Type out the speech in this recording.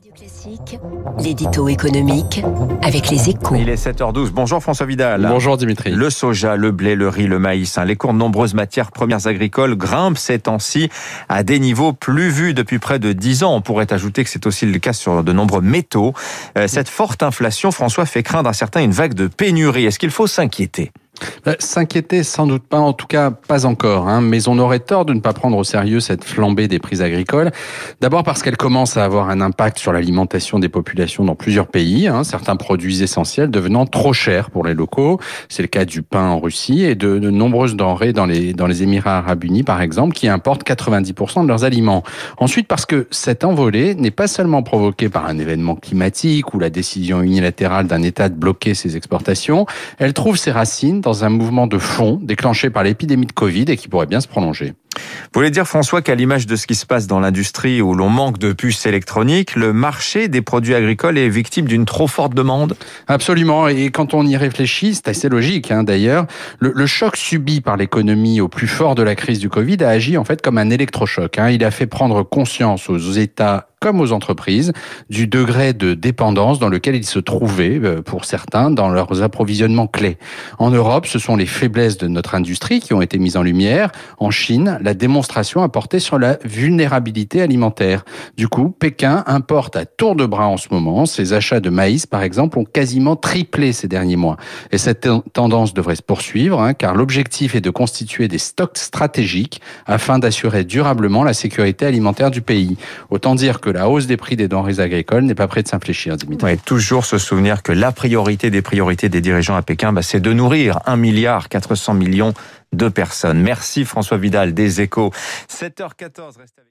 Radio Classique, l'édito économique avec les échos. Il est 7h12. Bonjour François Vidal. Bonjour Dimitri. Le soja, le blé, le riz, le maïs, hein, les cours de nombreuses matières premières agricoles grimpent ces temps-ci à des niveaux plus vus depuis près de 10 ans. On pourrait ajouter que c'est aussi le cas sur de nombreux métaux. Euh, cette forte inflation, François, fait craindre à certains une vague de pénurie. Est-ce qu'il faut s'inquiéter? S'inquiéter, sans doute pas, en tout cas pas encore. Hein, mais on aurait tort de ne pas prendre au sérieux cette flambée des prix agricoles. D'abord parce qu'elle commence à avoir un impact sur l'alimentation des populations dans plusieurs pays. Hein, certains produits essentiels devenant trop chers pour les locaux. C'est le cas du pain en Russie et de, de nombreuses denrées dans les, dans les Émirats arabes unis, par exemple, qui importent 90% de leurs aliments. Ensuite parce que cette envolée n'est pas seulement provoquée par un événement climatique ou la décision unilatérale d'un État de bloquer ses exportations, elle trouve ses racines dans un mouvement de fond déclenché par l'épidémie de Covid et qui pourrait bien se prolonger. Vous voulez dire, François, qu'à l'image de ce qui se passe dans l'industrie où l'on manque de puces électroniques, le marché des produits agricoles est victime d'une trop forte demande? Absolument. Et quand on y réfléchit, c'est assez logique hein, d'ailleurs. Le, le, choc subi par l'économie au plus fort de la crise du Covid a agi en fait comme un électrochoc. Hein. Il a fait prendre conscience aux États comme aux entreprises du degré de dépendance dans lequel ils se trouvaient, euh, pour certains, dans leurs approvisionnements clés. En Europe, ce sont les faiblesses de notre industrie qui ont été mises en lumière. En Chine, la démonstration a porté sur la vulnérabilité alimentaire. Du coup, Pékin importe à tour de bras en ce moment. Ses achats de maïs, par exemple, ont quasiment triplé ces derniers mois. Et cette tendance devrait se poursuivre, hein, car l'objectif est de constituer des stocks stratégiques afin d'assurer durablement la sécurité alimentaire du pays. Autant dire que la hausse des prix des denrées agricoles n'est pas près de s'infléchir, Dimitri. Toujours se souvenir que la priorité des priorités des dirigeants à Pékin, bah, c'est de nourrir 1 milliard 400 millions de personnes. Merci François Vidal des Échos. 7h14, reste avec